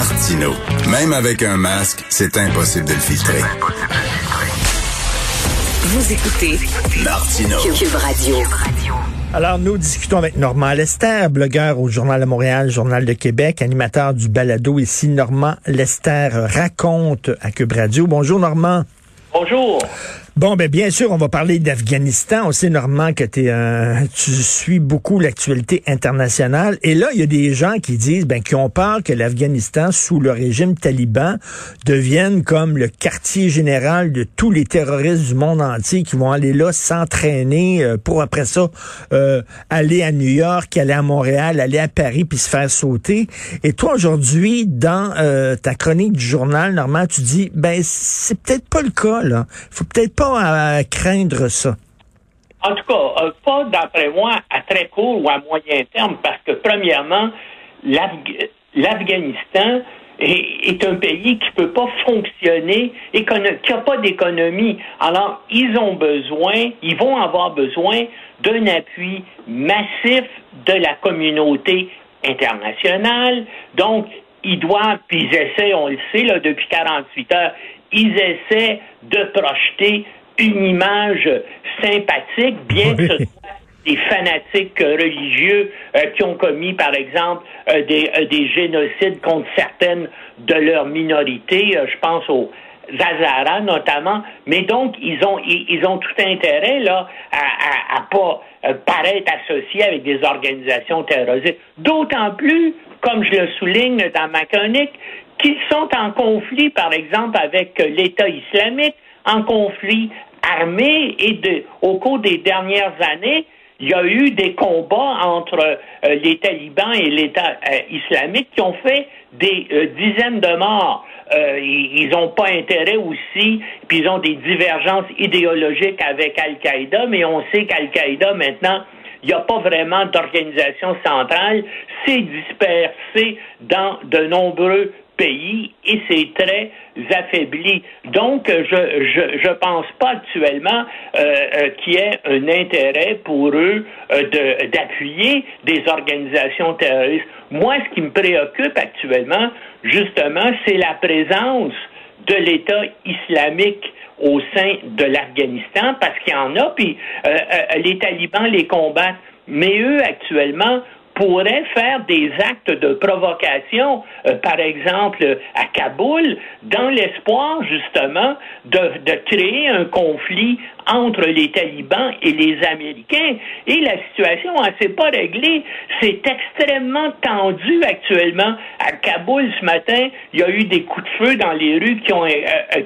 Martino, même avec un masque, c'est impossible de le filtrer. Vous écoutez Martino. Cube Radio. Alors, nous discutons avec Normand Lester, blogueur au Journal de Montréal, Journal de Québec, animateur du balado ici. Normand Lester raconte à Cube Radio. Bonjour, Normand. Bonjour. Bon, ben bien sûr, on va parler d'Afghanistan. On sait, Normand, que es, un, tu suis beaucoup l'actualité internationale. Et là, il y a des gens qui disent, ben, ont peur que l'Afghanistan, sous le régime taliban, devienne comme le quartier général de tous les terroristes du monde entier qui vont aller là s'entraîner euh, pour après ça euh, aller à New York, aller à Montréal, aller à Paris puis se faire sauter. Et toi, aujourd'hui, dans euh, ta chronique du journal, Normand, tu dis, ben, c'est peut-être pas le cas, là. Faut peut-être pas à craindre ça? En tout cas, euh, pas d'après moi à très court ou à moyen terme, parce que premièrement, l'Afghanistan est, un pays qui ne peut pas fonctionner qui n'a pas d'économie. Alors, ils ont besoin, ils vont avoir besoin d'un appui massif de la communauté internationale. Donc, ils doivent, puis ils essaient, on le sait, là, depuis 48 heures, ils essaient de projeter une image sympathique, bien que ce soit des fanatiques religieux euh, qui ont commis, par exemple, euh, des, euh, des, génocides contre certaines de leurs minorités. je pense aux Zazara notamment. Mais donc, ils ont, ils, ont tout intérêt là à, à, pas paraître associés avec des organisations terroristes. D'autant plus, comme je le souligne dans ma chronique, qu'ils sont en conflit, par exemple, avec l'État islamique, en conflit armée et au cours des dernières années, il y a eu des combats entre euh, les talibans et l'État euh, islamique qui ont fait des euh, dizaines de morts. ils n'ont pas intérêt aussi, puis ils ont des divergences idéologiques avec Al-Qaïda, mais on sait qu'Al-Qaïda maintenant il n'y a pas vraiment d'organisation centrale. C'est dispersé dans de nombreux pays et c'est très affaibli. Donc, je je, pense pas actuellement euh, euh, qu'il y ait un intérêt pour eux euh, d'appuyer des organisations terroristes. Moi, ce qui me préoccupe actuellement, justement, c'est la présence de l'État islamique au sein de l'Afghanistan, parce qu'il y en a, puis les talibans les combattent. Mais eux, actuellement, pourrait faire des actes de provocation, euh, par exemple à Kaboul, dans l'espoir justement de, créer un conflit entre les talibans et les Américains. Et la situation ne s'est pas réglée. C'est extrêmement tendu actuellement. À Kaboul ce matin, il y a eu des coups de feu dans les rues qui ont, euh,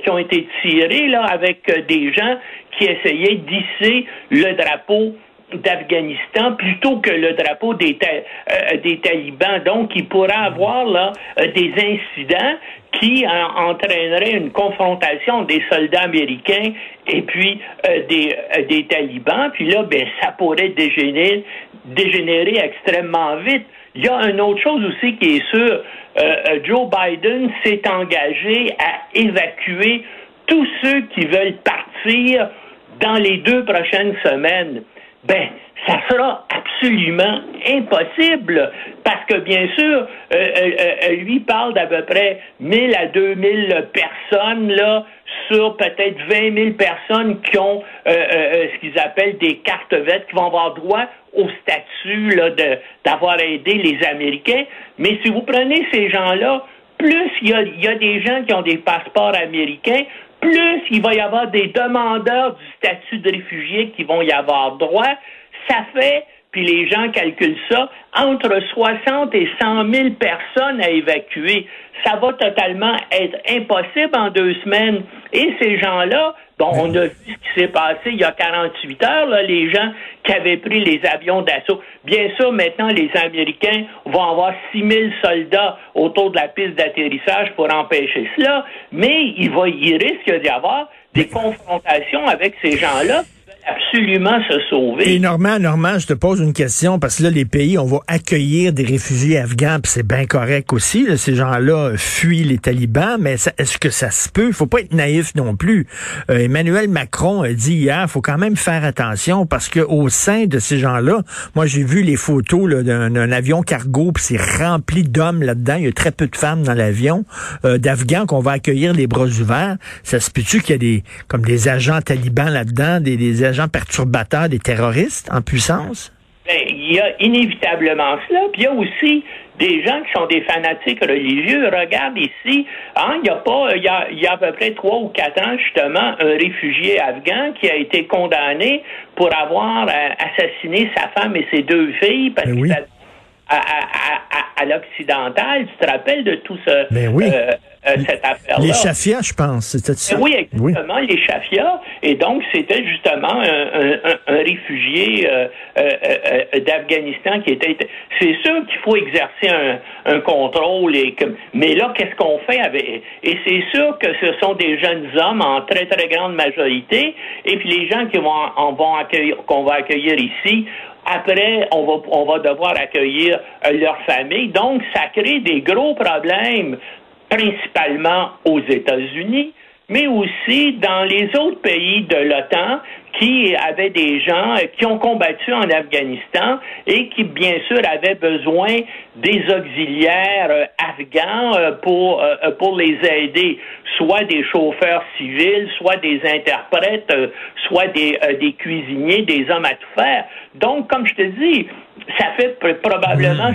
euh, été tirés là, avec des gens qui essayaient d'hisser le drapeau d'Afghanistan plutôt que le drapeau des, euh, des talibans. Donc, il pourrait avoir là euh, des incidents qui entraîneraient une confrontation des soldats américains et puis euh, des, des talibans. Puis là, ben, ça pourrait dégénérer, dégénérer extrêmement vite. Il y a une autre chose aussi qui est sûre. Joe Biden s'est engagé à évacuer tous ceux qui veulent partir dans les deux prochaines semaines ben, ça sera absolument impossible parce que bien sûr, euh, euh, euh, lui parle d'à peu près 1000 à 2000 personnes là sur peut-être 20 000 personnes qui ont ce qu'ils appellent des cartes vertes, qui vont avoir droit au statut là, de, d'avoir aidé les Américains. Mais si vous prenez ces gens-là, plus il y a, il y a des gens qui ont des passeports américains, plus il va y avoir des demandeurs du statut de réfugié qui vont y avoir droit. Ça fait, puis les gens calculent ça, entre 60 et 100 000 personnes à évacuer. Ça va totalement être impossible en deux semaines. Et ces gens-là, Bon, on a vu ce qui s'est passé il y a 48 heures, là, les gens qui avaient pris les avions d'assaut. Bien sûr, maintenant, les Américains vont avoir 6000 soldats autour de la piste d'atterrissage pour empêcher cela, mais il va, il risque d'y avoir des confrontations avec ces gens-là absolument se. Et Normand, Normand, je te pose une question parce que là, les pays, on va accueillir des réfugiés afghans, puis c'est bien correct aussi. ces gens-là fuient les talibans, mais est-ce que ça se peut? Il faut pas être naïf non plus. Euh, Emmanuel Macron a dit hier, faut quand même faire attention parce que au sein de ces gens-là, moi j'ai vu les photos d'un avion cargo, puis c'est rempli d'hommes là-dedans. Il y a très peu de femmes dans l'avion, euh, d'Afghans qu'on va accueillir les bras ouverts. Ça se peut-tu qu'il y a des comme des agents talibans là-dedans, des, des agents perturbateurs, des terroristes en puissance? Ben, il y a inévitablement cela. Puis il y a aussi des gens qui sont des fanatiques religieux. Regarde ici, hein, il y a pas, il y a, il y a à peu près trois ou quatre ans, justement, un réfugié afghan qui a été condamné pour avoir euh, assassiné sa femme et ses deux filles parce ben qu'il à, à, à, l'occidental. Tu te rappelles de tout ce, ben oui. Euh, euh, cette affaire-là? Les Chafia, je pense, c'était ça? Oui, exactement, les Chafia. Et donc, c'était justement un, un, un réfugié euh, d'Afghanistan qui était... C'est sûr qu'il faut exercer un, un contrôle, et que, mais là, qu'est-ce qu'on fait avec... Et c'est sûr que ce sont des jeunes hommes en très, très grande majorité, et puis les gens qui vont, en vont accueillir, qu'on va accueillir ici après, on va, on va devoir accueillir euh, leur famille. Donc, ça crée des gros problèmes, principalement aux États-Unis, mais aussi dans les autres pays de l'OTAN qui avaient des gens euh, qui ont combattu en Afghanistan et qui, bien sûr, avaient besoin des auxiliaires euh, afghans pour, pour les aider, soit des chauffeurs civils, soit des interprètes, soit des, des cuisiniers, des hommes à tout faire. Donc, comme je te dis, ça fait probablement.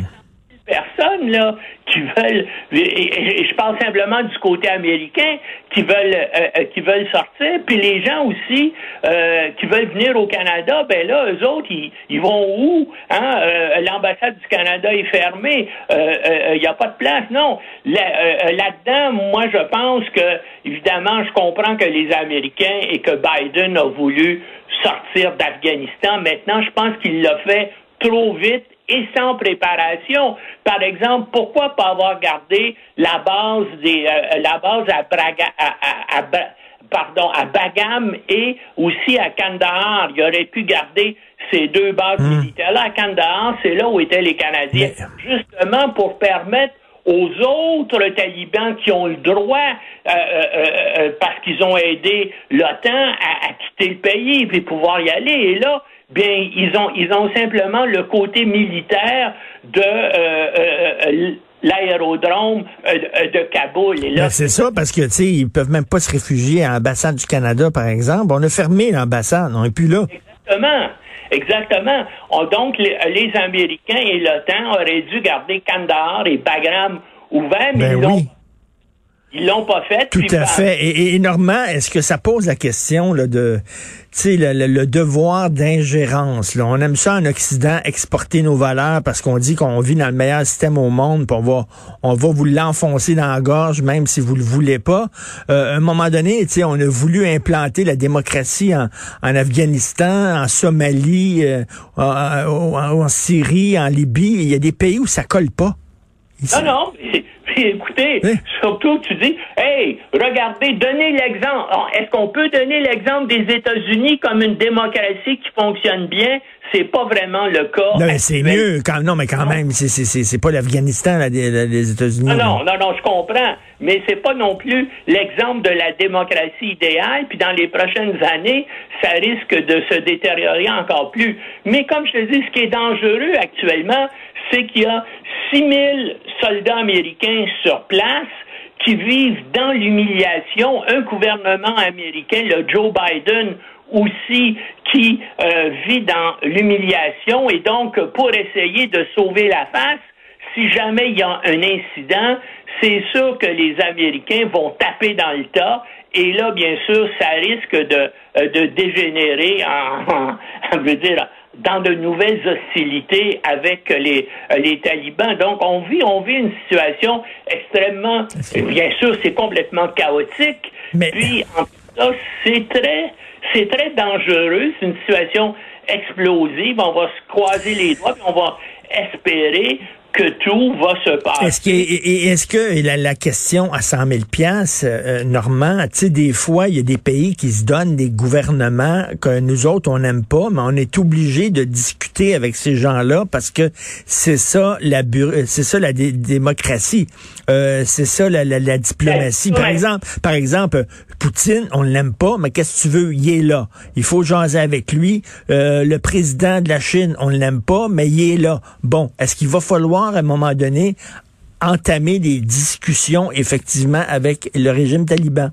Personnes là qui veulent et, je parle simplement du côté américain qui veulent euh, euh, qui veulent sortir puis les gens aussi euh, qui veulent venir au Canada ben là eux autres ils, vont où hein? L'ambassade du Canada est fermée il n'y a pas de place non là-dedans moi je pense que évidemment je comprends que les Américains et que Biden a voulu sortir d'Afghanistan. Maintenant, je pense qu'il l'a fait trop vite et sans préparation. Par exemple, pourquoi pas avoir gardé la base des euh, la base à, Braga, à, pardon à Bagam et aussi à Kandahar. Il aurait pu garder ces deux bases hmm. militaires là à Kandahar, c'est là où étaient les Canadiens, justement pour permettre aux autres talibans qui ont le droit, euh, euh, euh, parce qu'ils ont aidé l'OTAN à, quitter le pays et pouvoir y aller. Et là, bien, ils ont, ils ont simplement le côté militaire de l'aérodrome de Kaboul. Et là, ben, c'est ça, parce que, tu sais, ils peuvent même pas se réfugier à l'ambassade du Canada, par exemple. On a fermé l'ambassade, on n'est plus là. Exactement. Exactement. donc, les, Américains et l'OTAN auraient dû garder Kandahar et Bagram ouverts, mais ben ils ils l'ont pas fait. Tout à fait. Et, et Normand, est-ce que ça pose la question là, de le, le, le, devoir d'ingérence? On aime ça en Occident, exporter nos valeurs parce qu'on dit qu'on vit dans le meilleur système au monde, puis on va, on va vous l'enfoncer dans la gorge, même si vous le voulez pas. Euh, à un moment donné, on a voulu implanter la démocratie en, en Afghanistan, en Somalie, euh, en, en, Syrie, en Libye. Il y a des pays où ça colle pas. Non, non, écoutez, surtout tu dis, hey, regardez, donnez l'exemple. Est-ce qu'on peut donner l'exemple des États-Unis comme une démocratie qui fonctionne bien? C'est pas vraiment le cas. Non, mais c'est mieux. Quand, non, mais quand même, c'est pas l'Afghanistan, les États-Unis. Non, non, non, non, je comprends. Mais c'est pas non plus l'exemple de la démocratie idéale. Puis dans les prochaines années, ça risque de se détériorer encore plus. Mais comme je te dis, ce qui est dangereux actuellement, c'est qu'il y a 6 000 soldats américains sur place qui vivent dans l'humiliation. Un gouvernement américain, le Joe Biden, aussi qui euh, vit dans l'humiliation et donc pour essayer de sauver la face, si jamais il y a un incident, c'est sûr que les Américains vont taper dans le tas et là, bien sûr, ça risque de, euh, de dégénérer en, en, veut dire, dans de nouvelles hostilités avec les, les talibans. Donc, on vit, on vit une situation extrêmement, bien sûr, c'est complètement chaotique. Mais... Puis, en c'est très, c'est très dangereux. C'est une situation explosive. On va se croiser les doigts, puis on va espérer que tout va se passer. Est-ce que, est-ce que la, question à 100 000 piastres, euh, Normand, tu sais, des fois, il y a des pays qui se donnent des gouvernements que nous autres, on n'aime pas, mais on est obligé de discuter avec ces gens-là parce que c'est ça la c'est ça la démocratie. Euh, c'est ça la, la, la diplomatie. Par exemple, par exemple, Poutine, on l'aime pas, mais qu'est-ce que tu veux? Il est là. Il faut jaser avec lui. Euh, le président de la Chine, on l'aime pas, mais il est là. Bon, est-ce qu'il va falloir à un moment donné entamer des discussions effectivement avec le régime taliban?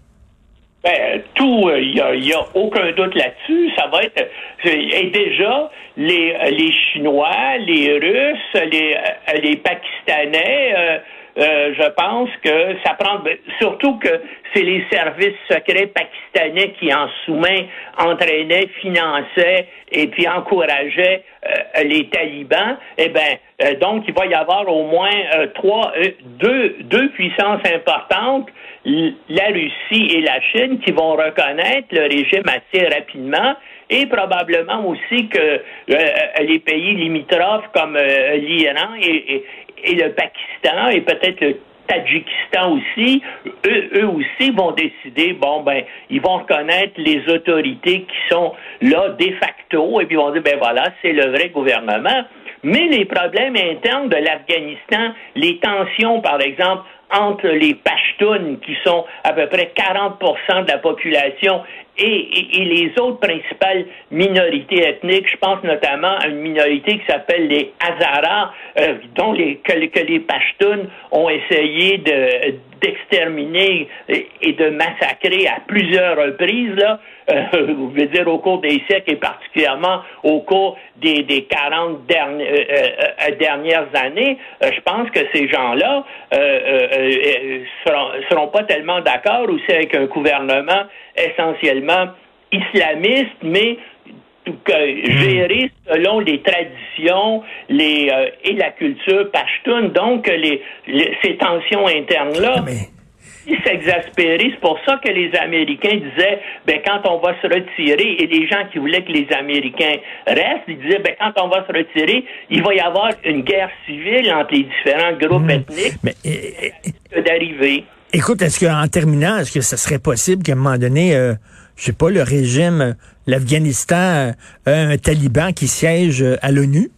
Ben, tout, il euh, n'y a, a, aucun doute là-dessus. Ça va être. Et déjà, les, les Chinois, les Russes, les, les Pakistanais, euh, je pense que ça prend ben, surtout que c'est les services secrets pakistanais qui en sous-main entraînaient, finançaient et puis encourageaient euh, les talibans. Eh ben euh, donc il va y avoir au moins trois, deux, deux puissances importantes, la Russie et la Chine, qui vont reconnaître le régime assez rapidement et probablement aussi que les pays limitrophes comme l'Iran et, et le Pakistan et peut-être le Tadjikistan aussi, eux, aussi vont décider, bon, ben, ils vont reconnaître les autorités qui sont là de facto, et puis ils vont dire, ben voilà, c'est le vrai gouvernement. Mais les problèmes internes de l'Afghanistan, les tensions, par exemple, entre les Pashtuns, qui sont à peu près 40% de la population, et, les autres principales minorités ethniques. Je pense notamment à une minorité qui s'appelle les Hazaras, euh, dont les, que, les Pashtuns ont essayé de d'exterminer et de massacrer à plusieurs reprises, là, euh, vous voulez dire au cours des siècles et particulièrement au cours des, des 40 euh, euh, dernières années, je pense que ces gens-là seront, seront pas tellement d'accord aussi avec un gouvernement essentiellement islamiste, mais géré selon les traditions les, et la culture pashtun. Donc, les, ces tensions internes-là ah, s'exaspérer. C'est pour ça que les Américains disaient, ben, quand on va se retirer, et les gens qui voulaient que les Américains restent, ils disaient, ben, quand on va se retirer, il va y avoir une guerre civile entre les différents groupes hmm. ethniques Mais, d'arriver. Écoute, est-ce qu'en terminant, est-ce que ce serait possible qu'à un moment donné, euh, je sais pas, le régime, l'Afghanistan, a un taliban qui siège à l'ONU?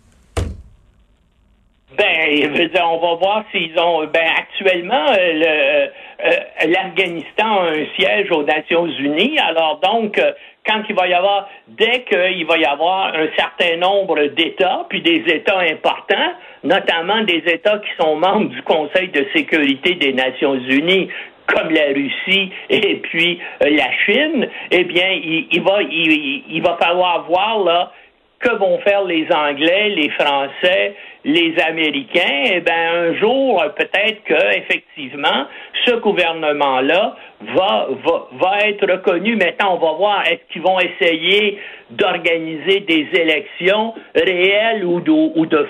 Ben, on va voir s'ils ont. Ben, actuellement, euh, le, euh, l'Afghanistan a un siège aux Nations Unies. Alors donc, euh, quand il va y avoir, dès qu'il va y avoir un certain nombre d'États, puis des États importants, notamment des États qui sont membres du Conseil de sécurité des Nations Unies, comme la Russie et puis euh, la Chine, eh bien, il, va, il, va falloir voir là que vont faire les Anglais, les Français, les Américains, eh bien, un jour, peut-être que, effectivement, ce gouvernement-là va, va, va être reconnu. Maintenant, on va voir, est-ce qu'ils vont essayer d'organiser des élections réelles ou de, ou de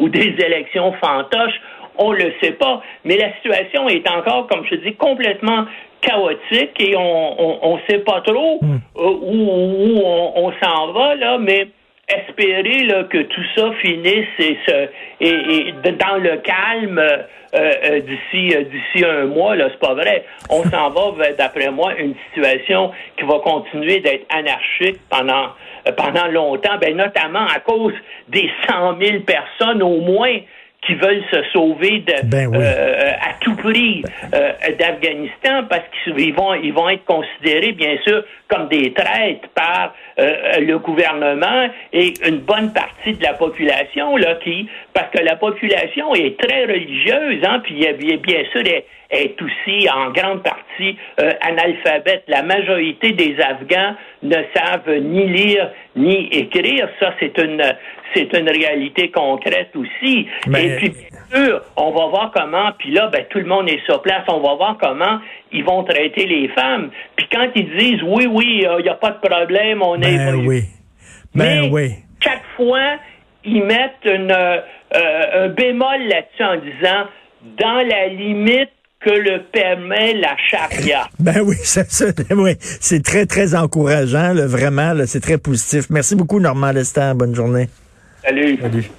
ou des élections fantoches? On le sait pas. Mais la situation est encore, comme je dis, complètement chaotique et on on, sait pas trop hmm. euh, où, où on, on s'en va, là, mais espérer là, que tout ça finisse et, se, et, dans le calme euh, euh, d'ici euh, d'ici un mois là c'est pas vrai on s'en va vers d'après moi une situation qui va continuer d'être anarchique pendant pendant longtemps ben notamment à cause des cent mille personnes au moins qui veulent se sauver de, ben euh, à tout prix euh, d'Afghanistan parce qu'ils vont ils vont être considérés bien sûr comme des traîtres par euh, le gouvernement et une bonne partie de la population là qui parce que la population est très religieuse hein puis bien, bien sûr est, est aussi en grande partie analphabète la majorité des Afghans ne savent ni lire ni écrire ça c'est une c'est une réalité concrète aussi. Et puis, bien sûr, on va voir comment, puis là, ben, tout le monde est sur place, on va voir comment ils vont traiter les femmes. Puis quand ils disent, oui, oui, il n'y a pas de problème, on est... Ben oui. Ben Mais oui. chaque fois, ils mettent une, euh, un bémol là-dessus en disant, dans la limite que le permet la charia. Ben oui, ça, ça oui, c'est très, très encourageant, là, vraiment, là, c'est très positif. Merci beaucoup, Normand Lester. Bonne journée. Salut. Salut.